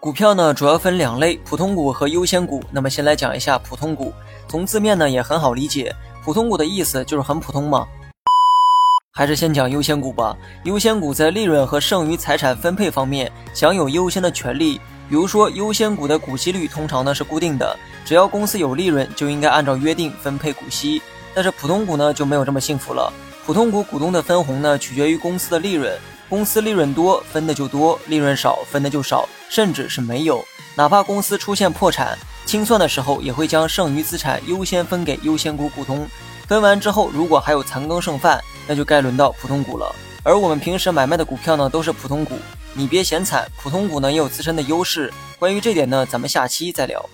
股票呢主要分两类，普通股和优先股。那么先来讲一下普通股，从字面呢也很好理解，普通股的意思就是很普通嘛。还是先讲优先股吧。优先股在利润和剩余财产分配方面享有优先的权利。比如说，优先股的股息率通常呢是固定的，只要公司有利润，就应该按照约定分配股息。但是普通股呢就没有这么幸福了。普通股股东的分红呢取决于公司的利润，公司利润多分的就多，利润少分的就少，甚至是没有。哪怕公司出现破产，清算的时候也会将剩余资产优先分给优先股股东。分完之后，如果还有残羹剩饭，那就该轮到普通股了。而我们平时买卖的股票呢，都是普通股，你别嫌惨，普通股呢也有自身的优势。关于这点呢，咱们下期再聊。